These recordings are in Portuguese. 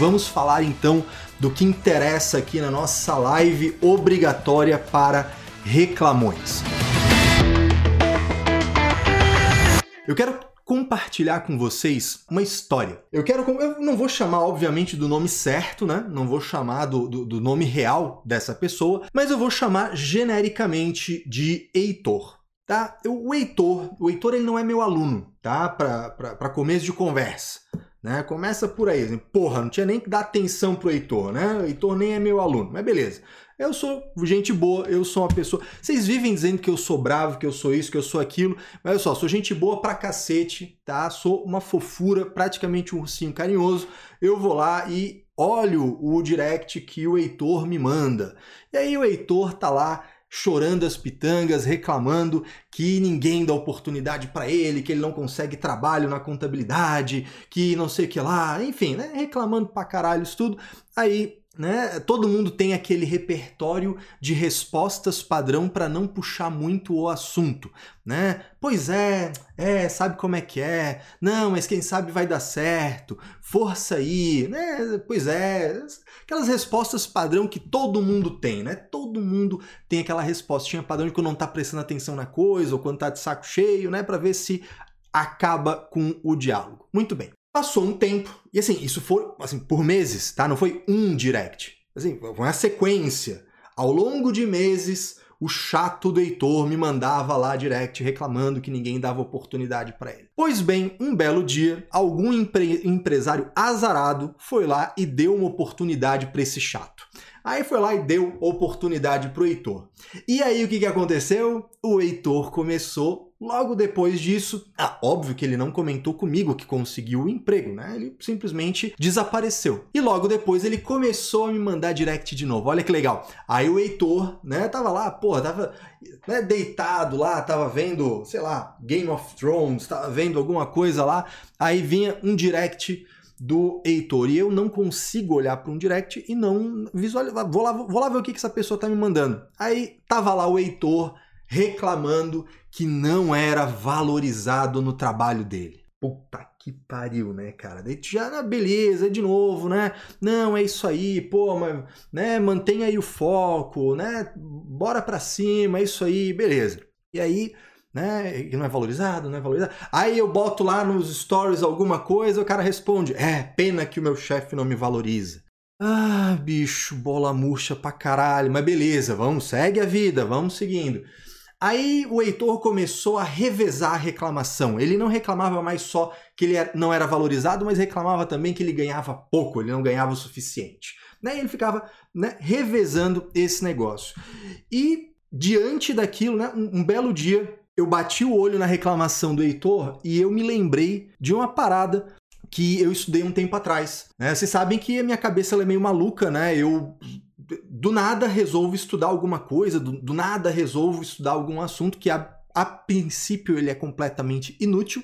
vamos falar então do que interessa aqui na nossa live obrigatória para reclamões. Eu quero compartilhar com vocês uma história. Eu quero. Eu não vou chamar, obviamente, do nome certo, né? Não vou chamar do, do, do nome real dessa pessoa, mas eu vou chamar genericamente de Heitor. Tá? Eu, o Heitor, o Heitor ele não é meu aluno, tá? Para começo de conversa. Né? Começa por aí, assim, porra, não tinha nem que dar atenção pro Heitor, né? O Heitor nem é meu aluno, mas beleza. Eu sou gente boa, eu sou uma pessoa. Vocês vivem dizendo que eu sou bravo, que eu sou isso, que eu sou aquilo, mas olha só, sou gente boa pra cacete, tá? Sou uma fofura, praticamente um ursinho carinhoso. Eu vou lá e olho o direct que o Heitor me manda. E aí o Heitor tá lá chorando as pitangas, reclamando que ninguém dá oportunidade para ele, que ele não consegue trabalho na contabilidade, que não sei o que lá, enfim, né? reclamando pra caralho isso tudo. Aí né? Todo mundo tem aquele repertório de respostas padrão para não puxar muito o assunto, né? Pois é, é, sabe como é que é? Não, mas quem sabe vai dar certo. Força aí, né? Pois é, aquelas respostas padrão que todo mundo tem, né? Todo mundo tem aquela respostinha padrão de quando não tá prestando atenção na coisa ou quando tá de saco cheio, né, para ver se acaba com o diálogo. Muito bem. Passou um tempo, e assim, isso foi assim, por meses, tá? Não foi um direct. Assim, foi uma sequência. Ao longo de meses, o chato do Heitor me mandava lá direct reclamando que ninguém dava oportunidade para ele. Pois bem, um belo dia, algum empre empresário azarado foi lá e deu uma oportunidade para esse chato. Aí foi lá e deu oportunidade pro Heitor. E aí o que, que aconteceu? O Heitor começou Logo depois disso, ah, óbvio que ele não comentou comigo que conseguiu o emprego, né? Ele simplesmente desapareceu. E logo depois ele começou a me mandar direct de novo. Olha que legal. Aí o Heitor, né, tava lá, porra, tava né, deitado lá, tava vendo, sei lá, Game of Thrones, tava vendo alguma coisa lá. Aí vinha um direct do Heitor. E eu não consigo olhar para um direct e não visualizar. Vou lá, vou lá ver o que, que essa pessoa tá me mandando. Aí tava lá o Heitor reclamando que não era valorizado no trabalho dele. Puta que pariu, né, cara? Daí já, ah, beleza, de novo, né? Não, é isso aí, pô, mas, né, mantenha aí o foco, né? Bora pra cima, é isso aí, beleza. E aí, né, não é valorizado, não é valorizado. Aí eu boto lá nos stories alguma coisa, o cara responde: "É, pena que o meu chefe não me valoriza". Ah, bicho, bola murcha pra caralho, mas beleza, vamos, segue a vida, vamos seguindo. Aí o Heitor começou a revezar a reclamação. Ele não reclamava mais só que ele não era valorizado, mas reclamava também que ele ganhava pouco, ele não ganhava o suficiente. Né? E ele ficava né, revezando esse negócio. E diante daquilo, né, um, um belo dia, eu bati o olho na reclamação do Heitor e eu me lembrei de uma parada que eu estudei um tempo atrás. Né? Vocês sabem que a minha cabeça é meio maluca, né? Eu do nada resolvo estudar alguma coisa, do, do nada resolvo estudar algum assunto que a, a princípio ele é completamente inútil,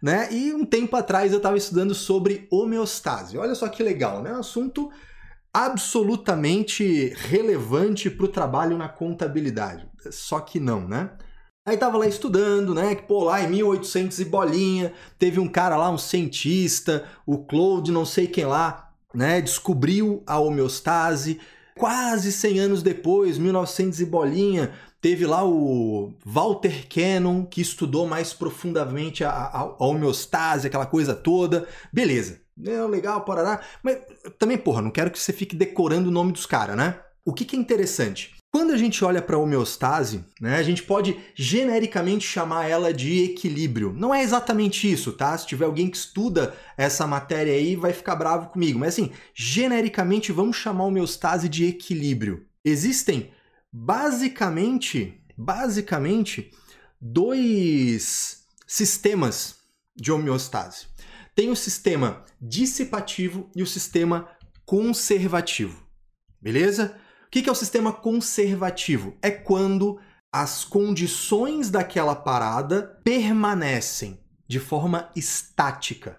né? E um tempo atrás eu estava estudando sobre homeostase. Olha só que legal, né? Um assunto absolutamente relevante para o trabalho na contabilidade. Só que não, né? Aí tava lá estudando, né? Que pô, lá em 1800 e bolinha, teve um cara lá, um cientista, o Claude, não sei quem lá, né? Descobriu a homeostase, Quase 100 anos depois, 1900 e bolinha, teve lá o Walter Cannon, que estudou mais profundamente a, a, a homeostase, aquela coisa toda. Beleza. É, legal, parará. Mas também, porra, não quero que você fique decorando o nome dos caras, né? O que, que é interessante? Quando a gente olha para a homeostase, né, a gente pode genericamente chamar ela de equilíbrio. Não é exatamente isso, tá? Se tiver alguém que estuda essa matéria aí, vai ficar bravo comigo. Mas assim, genericamente vamos chamar a homeostase de equilíbrio. Existem basicamente, basicamente dois sistemas de homeostase. Tem o sistema dissipativo e o sistema conservativo. Beleza? O que é o sistema conservativo? É quando as condições daquela parada permanecem de forma estática.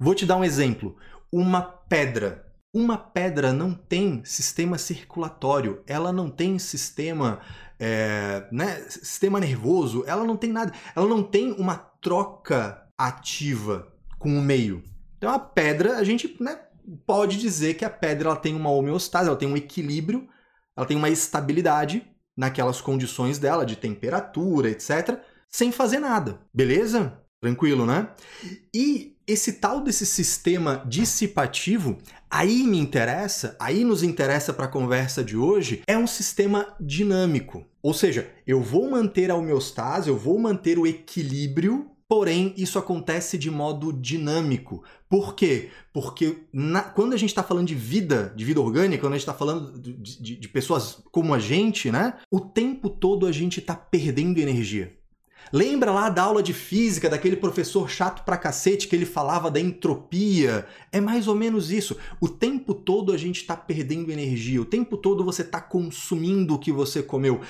Vou te dar um exemplo. Uma pedra. Uma pedra não tem sistema circulatório, ela não tem sistema, é, né, sistema nervoso, ela não tem nada, ela não tem uma troca ativa com o meio. Então a pedra, a gente né, pode dizer que a pedra ela tem uma homeostase, ela tem um equilíbrio, ela tem uma estabilidade naquelas condições dela de temperatura, etc, sem fazer nada. Beleza? Tranquilo, né? E esse tal desse sistema dissipativo, aí me interessa, aí nos interessa para a conversa de hoje, é um sistema dinâmico. Ou seja, eu vou manter a homeostase, eu vou manter o equilíbrio Porém, isso acontece de modo dinâmico. Por quê? Porque na, quando a gente está falando de vida, de vida orgânica, quando a gente está falando de, de, de, pessoas como a gente, né? O tempo todo a gente está perdendo energia. Lembra lá da aula de física daquele professor chato pra cacete que ele falava da entropia? É mais ou menos isso. O tempo todo a gente está perdendo energia, o tempo todo você está consumindo o que você comeu.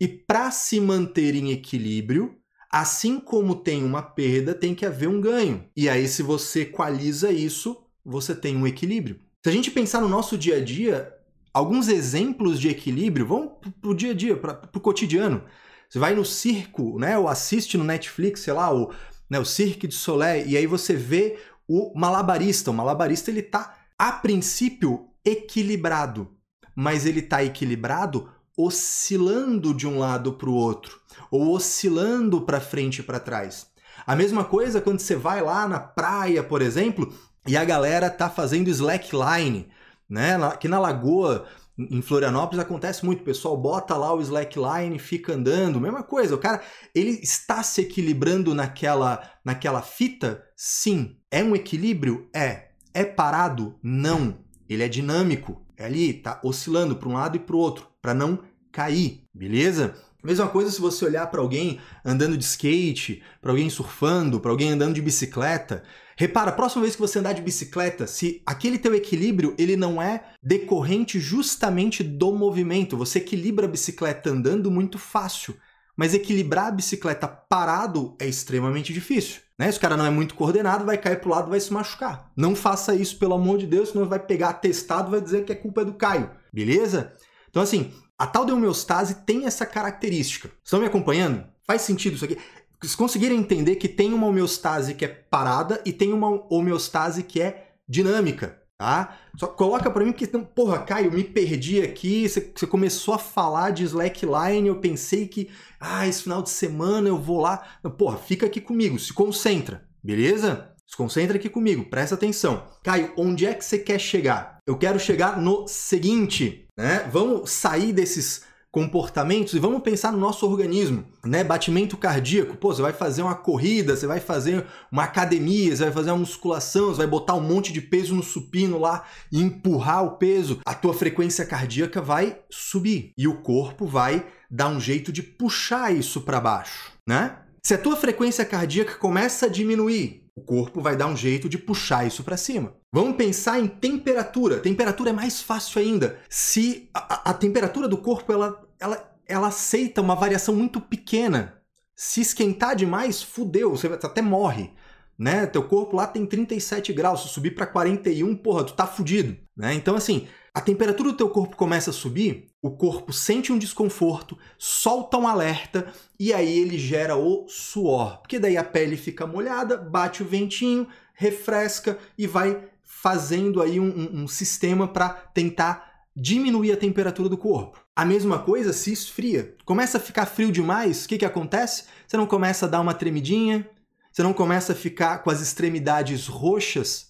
E para se manter em equilíbrio, Assim como tem uma perda, tem que haver um ganho. E aí, se você equaliza isso, você tem um equilíbrio. Se a gente pensar no nosso dia a dia, alguns exemplos de equilíbrio, vamos para o dia a dia, para o cotidiano. Você vai no circo, né, ou assiste no Netflix, sei lá, o, né, o Cirque de Soleil, e aí você vê o malabarista. O malabarista ele está, a princípio, equilibrado, mas ele está equilibrado oscilando de um lado para o outro, ou oscilando para frente e para trás. A mesma coisa quando você vai lá na praia, por exemplo, e a galera tá fazendo slackline, né? Aqui na lagoa, em Florianópolis acontece muito, o pessoal bota lá o slackline, fica andando, mesma coisa. O cara, ele está se equilibrando naquela naquela fita? Sim. É um equilíbrio? É. É parado? Não. Ele é dinâmico. É ali, tá oscilando para um lado e para o outro, para não cair, beleza? Mesma coisa se você olhar para alguém andando de skate, para alguém surfando, para alguém andando de bicicleta. Repara, a próxima vez que você andar de bicicleta, se aquele teu equilíbrio ele não é decorrente justamente do movimento, você equilibra a bicicleta andando muito fácil, mas equilibrar a bicicleta parado é extremamente difícil. Né? Se o cara não é muito coordenado, vai cair pro lado, vai se machucar. Não faça isso, pelo amor de Deus, senão vai pegar atestado, vai dizer que é culpa do Caio, beleza? Então assim, a tal de homeostase tem essa característica. Estão me acompanhando? Faz sentido isso aqui? Vocês conseguiram entender que tem uma homeostase que é parada e tem uma homeostase que é dinâmica, tá? Só coloca para mim que, porra, Caio, me perdi aqui, você, você começou a falar de slackline, eu pensei que, ah, esse final de semana eu vou lá. Porra, fica aqui comigo, se concentra, beleza? Se concentra aqui comigo, presta atenção. Caio, onde é que você quer chegar? Eu quero chegar no seguinte, né? Vamos sair desses comportamentos e vamos pensar no nosso organismo, né? Batimento cardíaco. Pô, você vai fazer uma corrida, você vai fazer uma academia, você vai fazer uma musculação, você vai botar um monte de peso no supino lá e empurrar o peso. A tua frequência cardíaca vai subir e o corpo vai dar um jeito de puxar isso para baixo, né? Se a tua frequência cardíaca começa a diminuir, o corpo vai dar um jeito de puxar isso para cima. Vamos pensar em temperatura. Temperatura é mais fácil ainda. Se a, a temperatura do corpo ela, ela, ela aceita uma variação muito pequena. Se esquentar demais, fudeu, você até morre. Né? Teu corpo lá tem 37 graus, se subir para 41, porra, tu tá fudido, né? Então assim, a temperatura do teu corpo começa a subir, o corpo sente um desconforto, solta um alerta e aí ele gera o suor. Porque daí a pele fica molhada, bate o ventinho, refresca e vai fazendo aí um, um, um sistema para tentar diminuir a temperatura do corpo. A mesma coisa se esfria. Começa a ficar frio demais, o que, que acontece? Você não começa a dar uma tremidinha, você não começa a ficar com as extremidades roxas,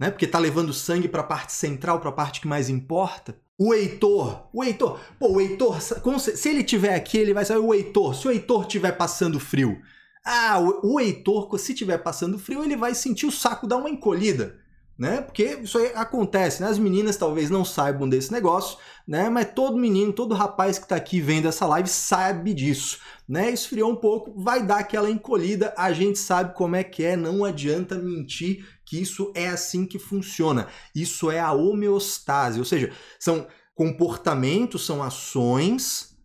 né? Porque tá levando sangue para a parte central, para a parte que mais importa. O Heitor, o Heitor, pô, o Heitor, se ele tiver aqui, ele vai saber o Heitor. Se o Heitor tiver passando frio, ah, o, Heitor, se tiver passando frio, ele vai sentir o saco dar uma encolhida né? Porque isso aí acontece, né? As meninas talvez não saibam desse negócio, né? Mas todo menino, todo rapaz que está aqui vendo essa live sabe disso, né? Esfriou um pouco, vai dar aquela encolhida, a gente sabe como é que é, não adianta mentir que isso é assim que funciona. Isso é a homeostase, ou seja, são comportamentos, são ações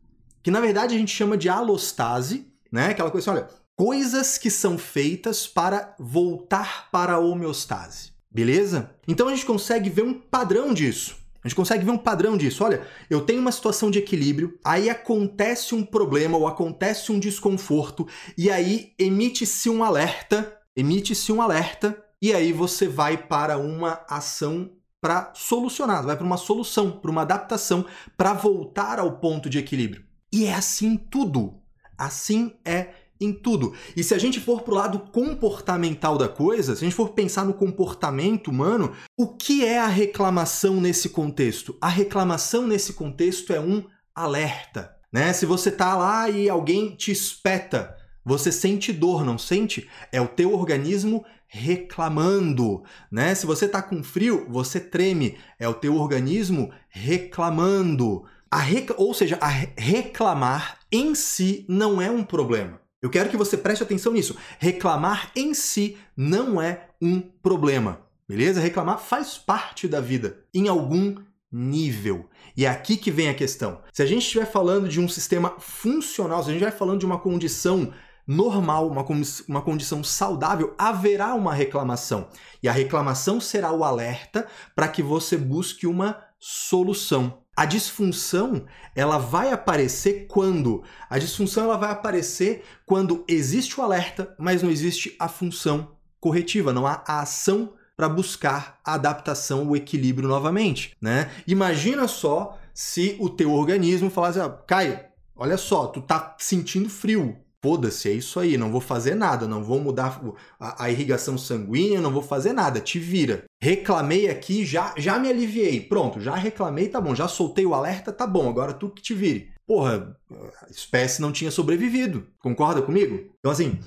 que na verdade a gente chama de alostase, né? Aquela coisa, assim, olha, coisas que são feitas para voltar para a homeostase. Beleza? Então a gente consegue ver um padrão disso. A gente consegue ver um padrão disso. Olha, eu tenho uma situação de equilíbrio, aí acontece um problema ou acontece um desconforto, e aí emite-se um alerta, emite-se um alerta, e aí você vai para uma ação para solucionar, vai para uma solução, para uma adaptação, para voltar ao ponto de equilíbrio. E é assim tudo. Assim é em tudo. E se a gente for pro lado comportamental da coisa, se a gente for pensar no comportamento humano, o que é a reclamação nesse contexto? A reclamação nesse contexto é um alerta, né? Se você tá lá e alguém te espeta, você sente dor, não sente? É o teu organismo reclamando, né? Se você tá com frio, você treme, é o teu organismo reclamando. Rec... Ou seja, reclamar em si não é um problema. Eu quero que você preste atenção nisso. Reclamar em si não é um problema, beleza? Reclamar faz parte da vida, em algum nível. E é aqui que vem a questão. Se a gente estiver falando de um sistema funcional, se a gente estiver falando de uma condição normal, uma, uma condição saudável, haverá uma reclamação. E a reclamação será o alerta para que você busque uma solução. A disfunção, ela vai aparecer quando? A disfunção ela vai aparecer quando existe o alerta, mas não existe a função corretiva, não há a ação para buscar a adaptação, o equilíbrio novamente, né? Imagina só se o teu organismo falasse, ah, Caio, olha só, tu tá sentindo frio, Foda-se, é isso aí, não vou fazer nada, não vou mudar a, irrigação sanguínea, não vou fazer nada, te vira. Reclamei aqui, já, já me aliviei, pronto, já reclamei, tá bom, já soltei o alerta, tá bom, agora tu que te vire. Porra, a espécie não tinha sobrevivido, concorda comigo? Então assim,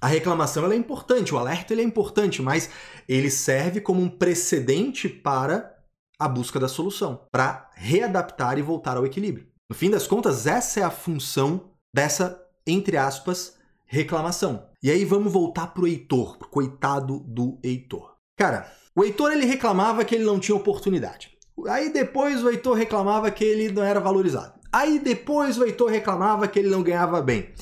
a reclamação é importante, o alerta é importante, mas ele serve como um precedente para a busca da solução, para readaptar e voltar ao equilíbrio. No fim das contas, essa é a função dessa entre aspas, reclamação. E aí vamos voltar pro Heitor, pro coitado do Heitor. Cara, o Heitor ele reclamava que ele não tinha oportunidade. Aí depois o Heitor reclamava que ele não era valorizado. Aí depois o Heitor reclamava que ele não ganhava bem.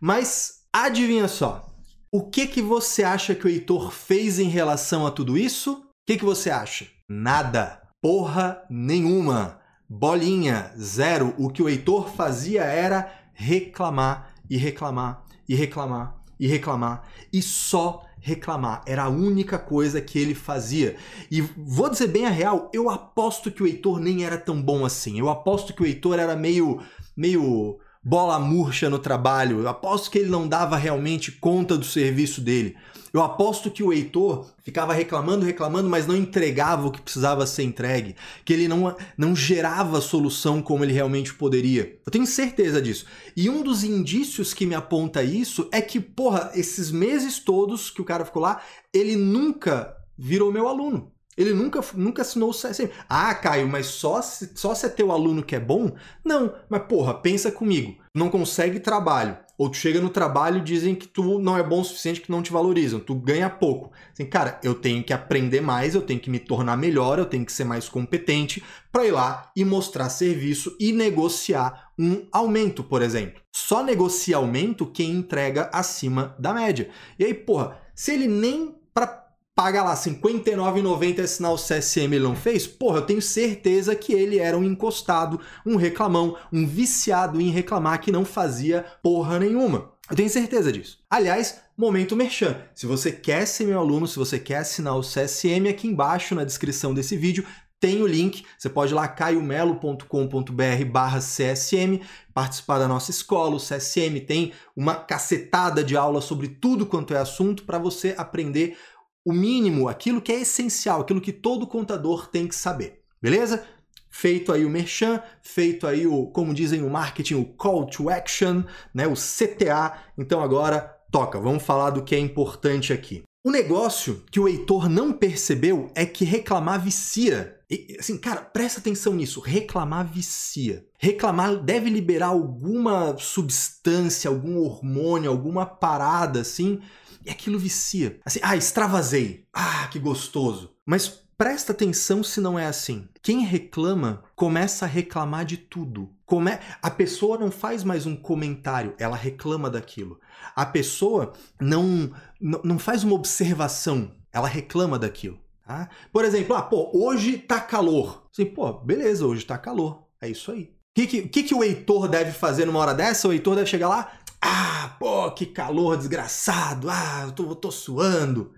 Mas adivinha só, o que que você acha que o Heitor fez em relação a tudo isso? O que que você acha? Nada. Porra nenhuma. Bolinha, zero. O que o Heitor fazia era reclamar e reclamar e reclamar e reclamar e só reclamar. Era a única coisa que ele fazia. E vou dizer bem a real, eu aposto que o Heitor nem era tão bom assim. Eu aposto que o Heitor era meio meio bola murcha no trabalho. Eu aposto que ele não dava realmente conta do serviço dele. Eu aposto que o Heitor ficava reclamando, reclamando, mas não entregava o que precisava ser entregue, que ele não, não gerava solução como ele realmente poderia. Eu tenho certeza disso. E um dos indícios que me aponta isso é que, porra, esses meses todos que o cara ficou lá, ele nunca virou meu aluno. Ele nunca, nunca assinou o CSM. Ah, Caio, mas só se, só se é teu aluno que é bom? Não, mas porra, pensa comigo. Não consegue trabalho. Ou tu chega no trabalho e dizem que tu não é bom o suficiente, que não te valorizam. Tu ganha pouco. Assim, cara, eu tenho que aprender mais, eu tenho que me tornar melhor, eu tenho que ser mais competente para ir lá e mostrar serviço e negociar um aumento, por exemplo. Só negocia aumento quem entrega acima da média. E aí, porra, se ele nem para paga lá R$59,90 assinar o CSM ele não fez, porra, eu tenho certeza que ele era um encostado, um reclamão, um viciado em reclamar que não fazia porra nenhuma. Eu tenho certeza disso. Aliás, momento merchan. Se você quer ser meu aluno, se você quer assinar o CSM, aqui embaixo na descrição desse vídeo tem o link, você pode ir lá caiomelo.com.br barra CSM, participar da nossa escola, o CSM tem uma cacetada de aula sobre tudo quanto é assunto para você aprender o mínimo, aquilo que é essencial, aquilo que todo contador tem que saber. Beleza? Feito aí o merchan, feito aí o, como dizem no marketing, o call to action, né, o CTA. Então agora toca, vamos falar do que é importante aqui. O negócio que o Heitor não percebeu é que reclamar vicia. E, assim, cara, presta atenção nisso. Reclamar vicia. Reclamar deve liberar alguma substância, algum hormônio, alguma parada assim, e aquilo vicia. Assim, ah, extravasei. Ah, que gostoso. Mas presta atenção se não é assim. Quem reclama começa a reclamar de tudo. Come... A pessoa não faz mais um comentário, ela reclama daquilo. A pessoa não, não faz uma observação, ela reclama daquilo. Tá? Por exemplo, ah, pô, hoje tá calor. Assim, pô, beleza, hoje tá calor. É isso aí. O que, que, que, o Heitor deve fazer numa hora dessa? O Heitor deve chegar lá, ah, pô, que calor desgraçado. Ah, eu tô, tô suando.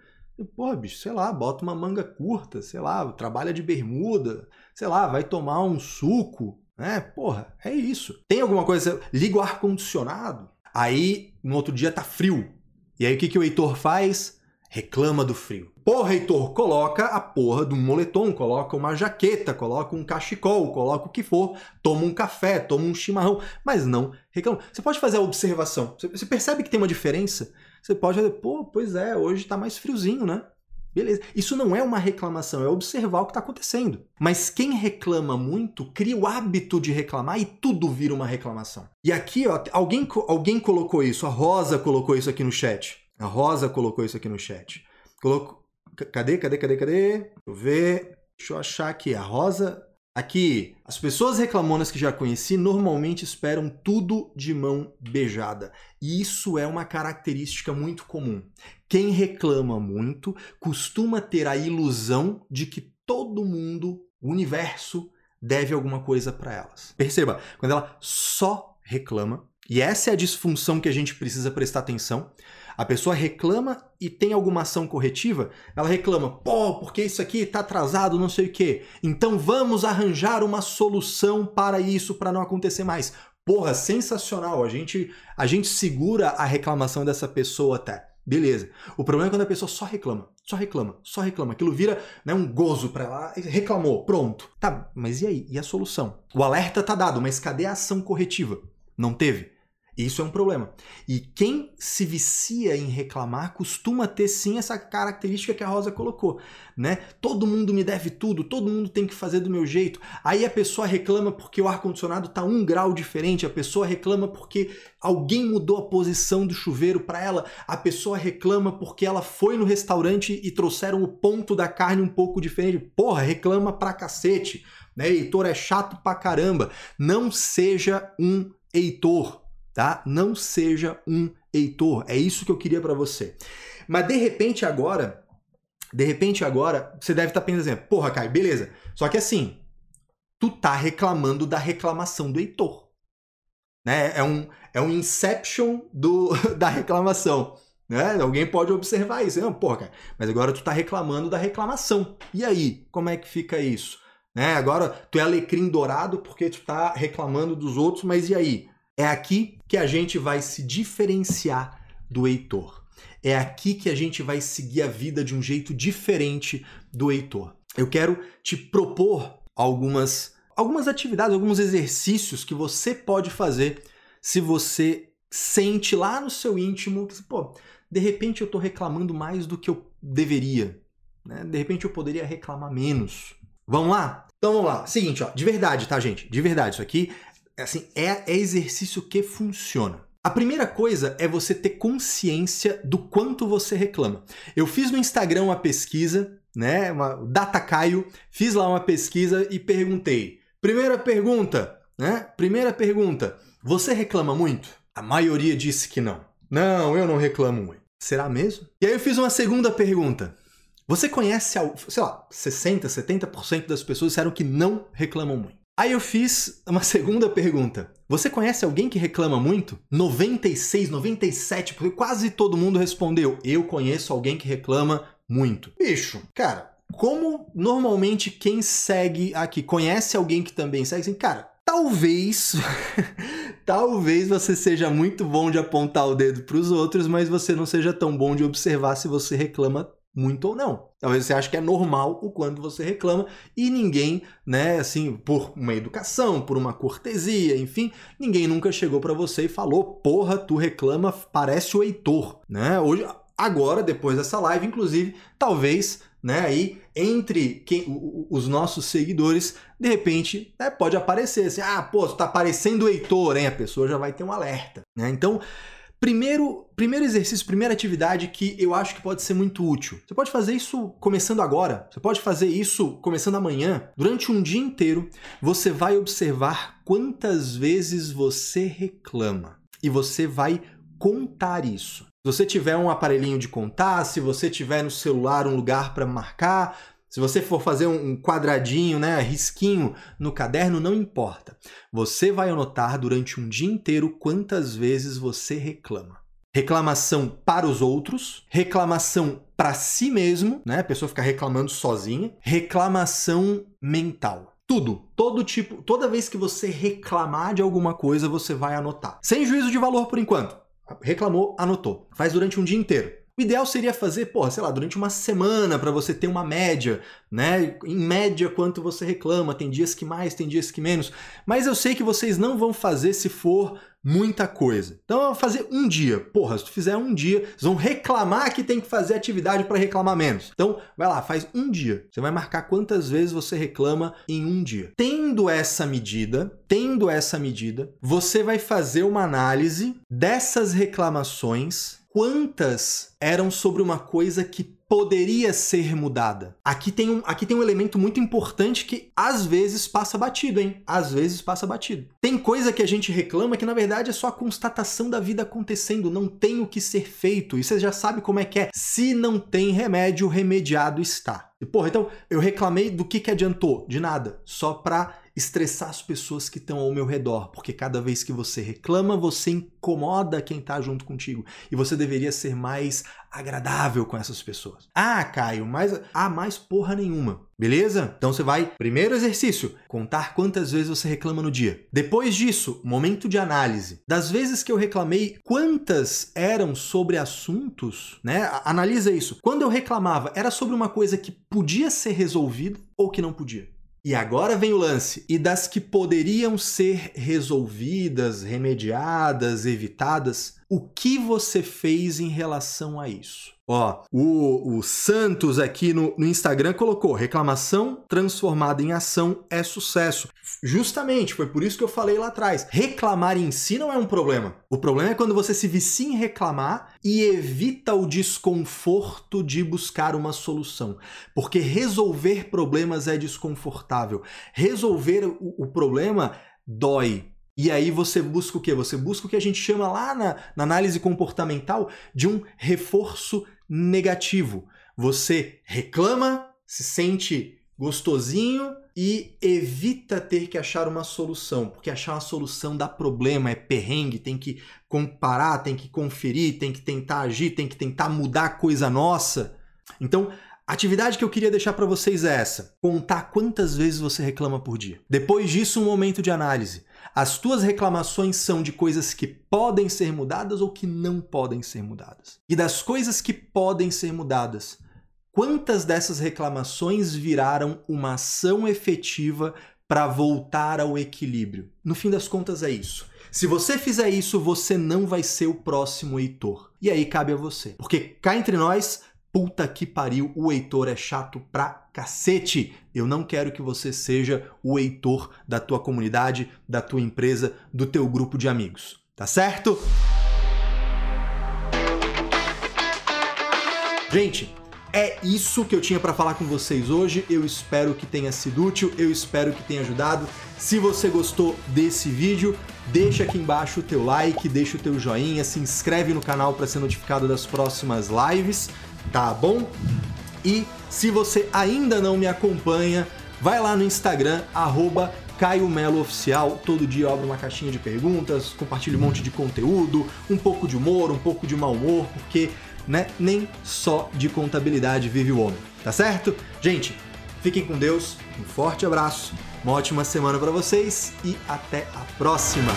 Porra, bicho, sei lá, bota uma manga curta, sei lá, trabalha de bermuda, sei lá, vai tomar um suco, né? Porra, é isso. Tem alguma coisa, liga o ar-condicionado, aí no outro dia tá frio. E aí o que, que o Heitor faz? Reclama do frio. Porra, Heitor, coloca a porra de um moletom, coloca uma jaqueta, coloca um cachecol, coloca o que for, toma um café, toma um chimarrão, mas não reclama. Você pode fazer a observação. Você percebe que tem uma diferença? Você pode fazer, pô, pois é, hoje tá mais friozinho, né? Beleza. Isso não é uma reclamação, é observar o que está acontecendo. Mas quem reclama muito cria o hábito de reclamar e tudo vira uma reclamação. E aqui, ó, alguém, alguém colocou isso, a Rosa colocou isso aqui no chat. A Rosa colocou isso aqui no chat. Colocou. Cadê, cadê, cadê, cadê? Deixa eu ver. Deixa eu achar aqui. A Rosa Aqui, as pessoas reclamonas que já conheci normalmente esperam tudo de mão beijada. E isso é uma característica muito comum. Quem reclama muito costuma ter a ilusão de que todo mundo, o universo, deve alguma coisa para elas. Perceba, quando ela só reclama, e essa é a disfunção que a gente precisa prestar atenção, a pessoa reclama e tem alguma ação corretiva, ela reclama, pô, porque isso aqui está atrasado, não sei o quê. Então vamos arranjar uma solução para isso, para não acontecer mais. Porra, sensacional. A gente, a gente segura a reclamação dessa pessoa até. Beleza. O problema é quando a pessoa só reclama, só reclama, só reclama. Aquilo vira né, um gozo para ela. Reclamou, pronto. Tá, mas e aí? E a solução? O alerta tá dado, mas cadê a ação corretiva? Não teve? Isso é um problema. E quem se vicia em reclamar costuma ter sim essa característica que a Rosa colocou, né? Todo mundo me deve tudo, todo mundo tem que fazer do meu jeito. Aí a pessoa reclama porque o ar condicionado está um grau diferente, a pessoa reclama porque alguém mudou a posição do chuveiro para ela, a pessoa reclama porque ela foi no restaurante e trouxeram o ponto da carne um pouco diferente. Porra, reclama pra cacete. Né? Heitor é chato pra caramba. Não seja um Heitor tá? Não seja um Heitor. É isso que eu queria para você. Mas de repente agora, de repente agora, você deve estar tá pensando, assim, porra, Caio, beleza. Só que assim, tu tá reclamando da reclamação do Heitor. Né? É um é um inception do, da reclamação. Né? Alguém pode observar isso. Não, porra, cara, mas agora tu tá reclamando da reclamação. E aí, como é que fica isso? Né? Agora tu é alecrim dourado porque tu tá reclamando dos outros, mas e aí? É aqui que a gente vai se diferenciar do Heitor. É aqui que a gente vai seguir a vida de um jeito diferente do Heitor. Eu quero te propor algumas, algumas atividades, alguns exercícios que você pode fazer se você sente lá no seu íntimo que, pô, de repente eu estou reclamando mais do que eu deveria. Né? De repente eu poderia reclamar menos. Vamos lá? Então vamos lá. Seguinte, ó, de verdade, tá, gente? De verdade, isso aqui assim, é, é exercício que funciona. A primeira coisa é você ter consciência do quanto você reclama. Eu fiz no Instagram uma pesquisa, né, uma data Caio, fiz lá uma pesquisa e perguntei. Primeira pergunta, né? Primeira pergunta, você reclama muito? A maioria disse que não. Não, eu não reclamo muito. Será mesmo? E aí eu fiz uma segunda pergunta. Você conhece, sei lá, 60, 70% das pessoas disseram que não reclamam muito. Aí eu fiz uma segunda pergunta. Você conhece alguém que reclama muito? 96, 97, porque quase todo mundo respondeu. Eu conheço alguém que reclama muito. Bicho, cara, como normalmente quem segue aqui conhece alguém que também segue, assim, cara, talvez talvez você seja muito bom de apontar o dedo para os outros, mas você não seja tão bom de observar se você reclama muito ou não. Talvez você ache que é normal o quanto você reclama e ninguém, né, assim, por uma educação, por uma cortesia, enfim, ninguém nunca chegou para você e falou: "Porra, tu reclama, parece o Heitor", né? Hoje agora depois dessa live, inclusive, talvez, né, aí entre quem, os nossos seguidores, de repente, né, pode aparecer assim: "Ah, pô, tu tá parecendo o Heitor", hein? A pessoa já vai ter um alerta, né? Então, Primeiro, primeiro exercício, primeira atividade que eu acho que pode ser muito útil. Você pode fazer isso começando agora, você pode fazer isso começando amanhã. Durante um dia inteiro, você vai observar quantas vezes você reclama e você vai contar isso. Se você tiver um aparelhinho de contar, se você tiver no celular um lugar para marcar, se você for fazer um quadradinho, né, risquinho no caderno, não importa. Você vai anotar durante um dia inteiro quantas vezes você reclama. reclamação para os outros, reclamação para si mesmo, né? A pessoa ficar reclamando sozinha, reclamação mental. Tudo, todo tipo, toda vez que você reclamar de alguma coisa, você vai anotar. Sem juízo de valor por enquanto. Reclamou, anotou. Faz durante um dia inteiro. O ideal seria fazer, porra, sei lá, durante uma semana para você ter uma média, né? Em média, quanto você reclama. Tem dias que mais, tem dias que menos. Mas eu sei que vocês não vão fazer se for muita coisa. Então, eu vou fazer um dia. Porra, se tu fizer um dia, vocês vão reclamar que tem que fazer atividade para reclamar menos. Então, vai lá, faz um dia. Você vai marcar quantas vezes você reclama em um dia. Tendo essa medida, tendo essa medida, você vai fazer uma análise dessas reclamações quantas eram sobre uma coisa que poderia ser mudada. Aqui tem, um, aqui tem um elemento muito importante que às vezes passa batido, hein? Às vezes passa batido. Tem coisa que a gente reclama que na verdade é só a constatação da vida acontecendo, não tem o que ser feito. E você já sabe como é que é. Se não tem remédio, remediado está. E, porra, então eu reclamei do que que adiantou? De nada. Só pra estressar as pessoas que estão ao meu redor, porque cada vez que você reclama, você incomoda quem está junto contigo e você deveria ser mais agradável com essas pessoas. Ah, Caio, mas ah, mais porra nenhuma. Beleza? Então você vai, primeiro exercício, contar quantas vezes você reclama no dia. Depois disso, momento de análise. Das vezes que eu reclamei, quantas eram sobre assuntos, né? Analisa isso. Quando eu reclamava, era sobre uma coisa que podia ser resolvida ou que não podia. E agora vem o lance. E das que poderiam ser resolvidas, remediadas, evitadas, o que você fez em relação a isso? Ó, o, o Santos aqui no, no, Instagram colocou: reclamação transformada em ação é sucesso. Justamente, foi por isso que eu falei lá atrás. Reclamar em si não é um problema. O problema é quando você se vicia em reclamar e evita o desconforto de buscar uma solução. Porque resolver problemas é desconfortável. Resolver o, o problema dói, e aí você busca o quê? Você busca o que a gente chama lá na, na, análise comportamental de um reforço negativo. Você reclama, se sente gostosinho e evita ter que achar uma solução, porque achar uma solução dá problema, é perrengue, tem que comparar, tem que conferir, tem que tentar agir, tem que tentar mudar coisa nossa. Então, atividade que eu queria deixar para vocês é essa: contar quantas vezes você reclama por dia. Depois disso, um momento de análise. As tuas reclamações são de coisas que podem ser mudadas ou que não podem ser mudadas. E das coisas que podem ser mudadas, quantas dessas reclamações viraram uma ação efetiva para voltar ao equilíbrio? No fim das contas, é isso. Se você fizer isso, você não vai ser o próximo Heitor. E aí cabe a você. Porque cá entre nós, Puta que pariu, o Heitor é chato pra cacete. Eu não quero que você seja o Heitor da tua comunidade, da tua empresa, do teu grupo de amigos. Tá certo? Gente, é isso que eu tinha para falar com vocês hoje. Eu espero que tenha sido útil, eu espero que tenha ajudado. Se você gostou desse vídeo, deixa aqui embaixo o teu like, deixa o teu joinha, se inscreve no canal para ser notificado das próximas lives tá bom? E se você ainda não me acompanha, vai lá no Instagram, arroba Caio Melo Oficial. Todo dia eu abro uma caixinha de perguntas, compartilho um monte de conteúdo, um pouco de humor, um pouco de mau humor, porque né, nem só de contabilidade vive o homem, tá certo? Gente, fiquem com Deus, um forte abraço, uma ótima semana para vocês e até a próxima!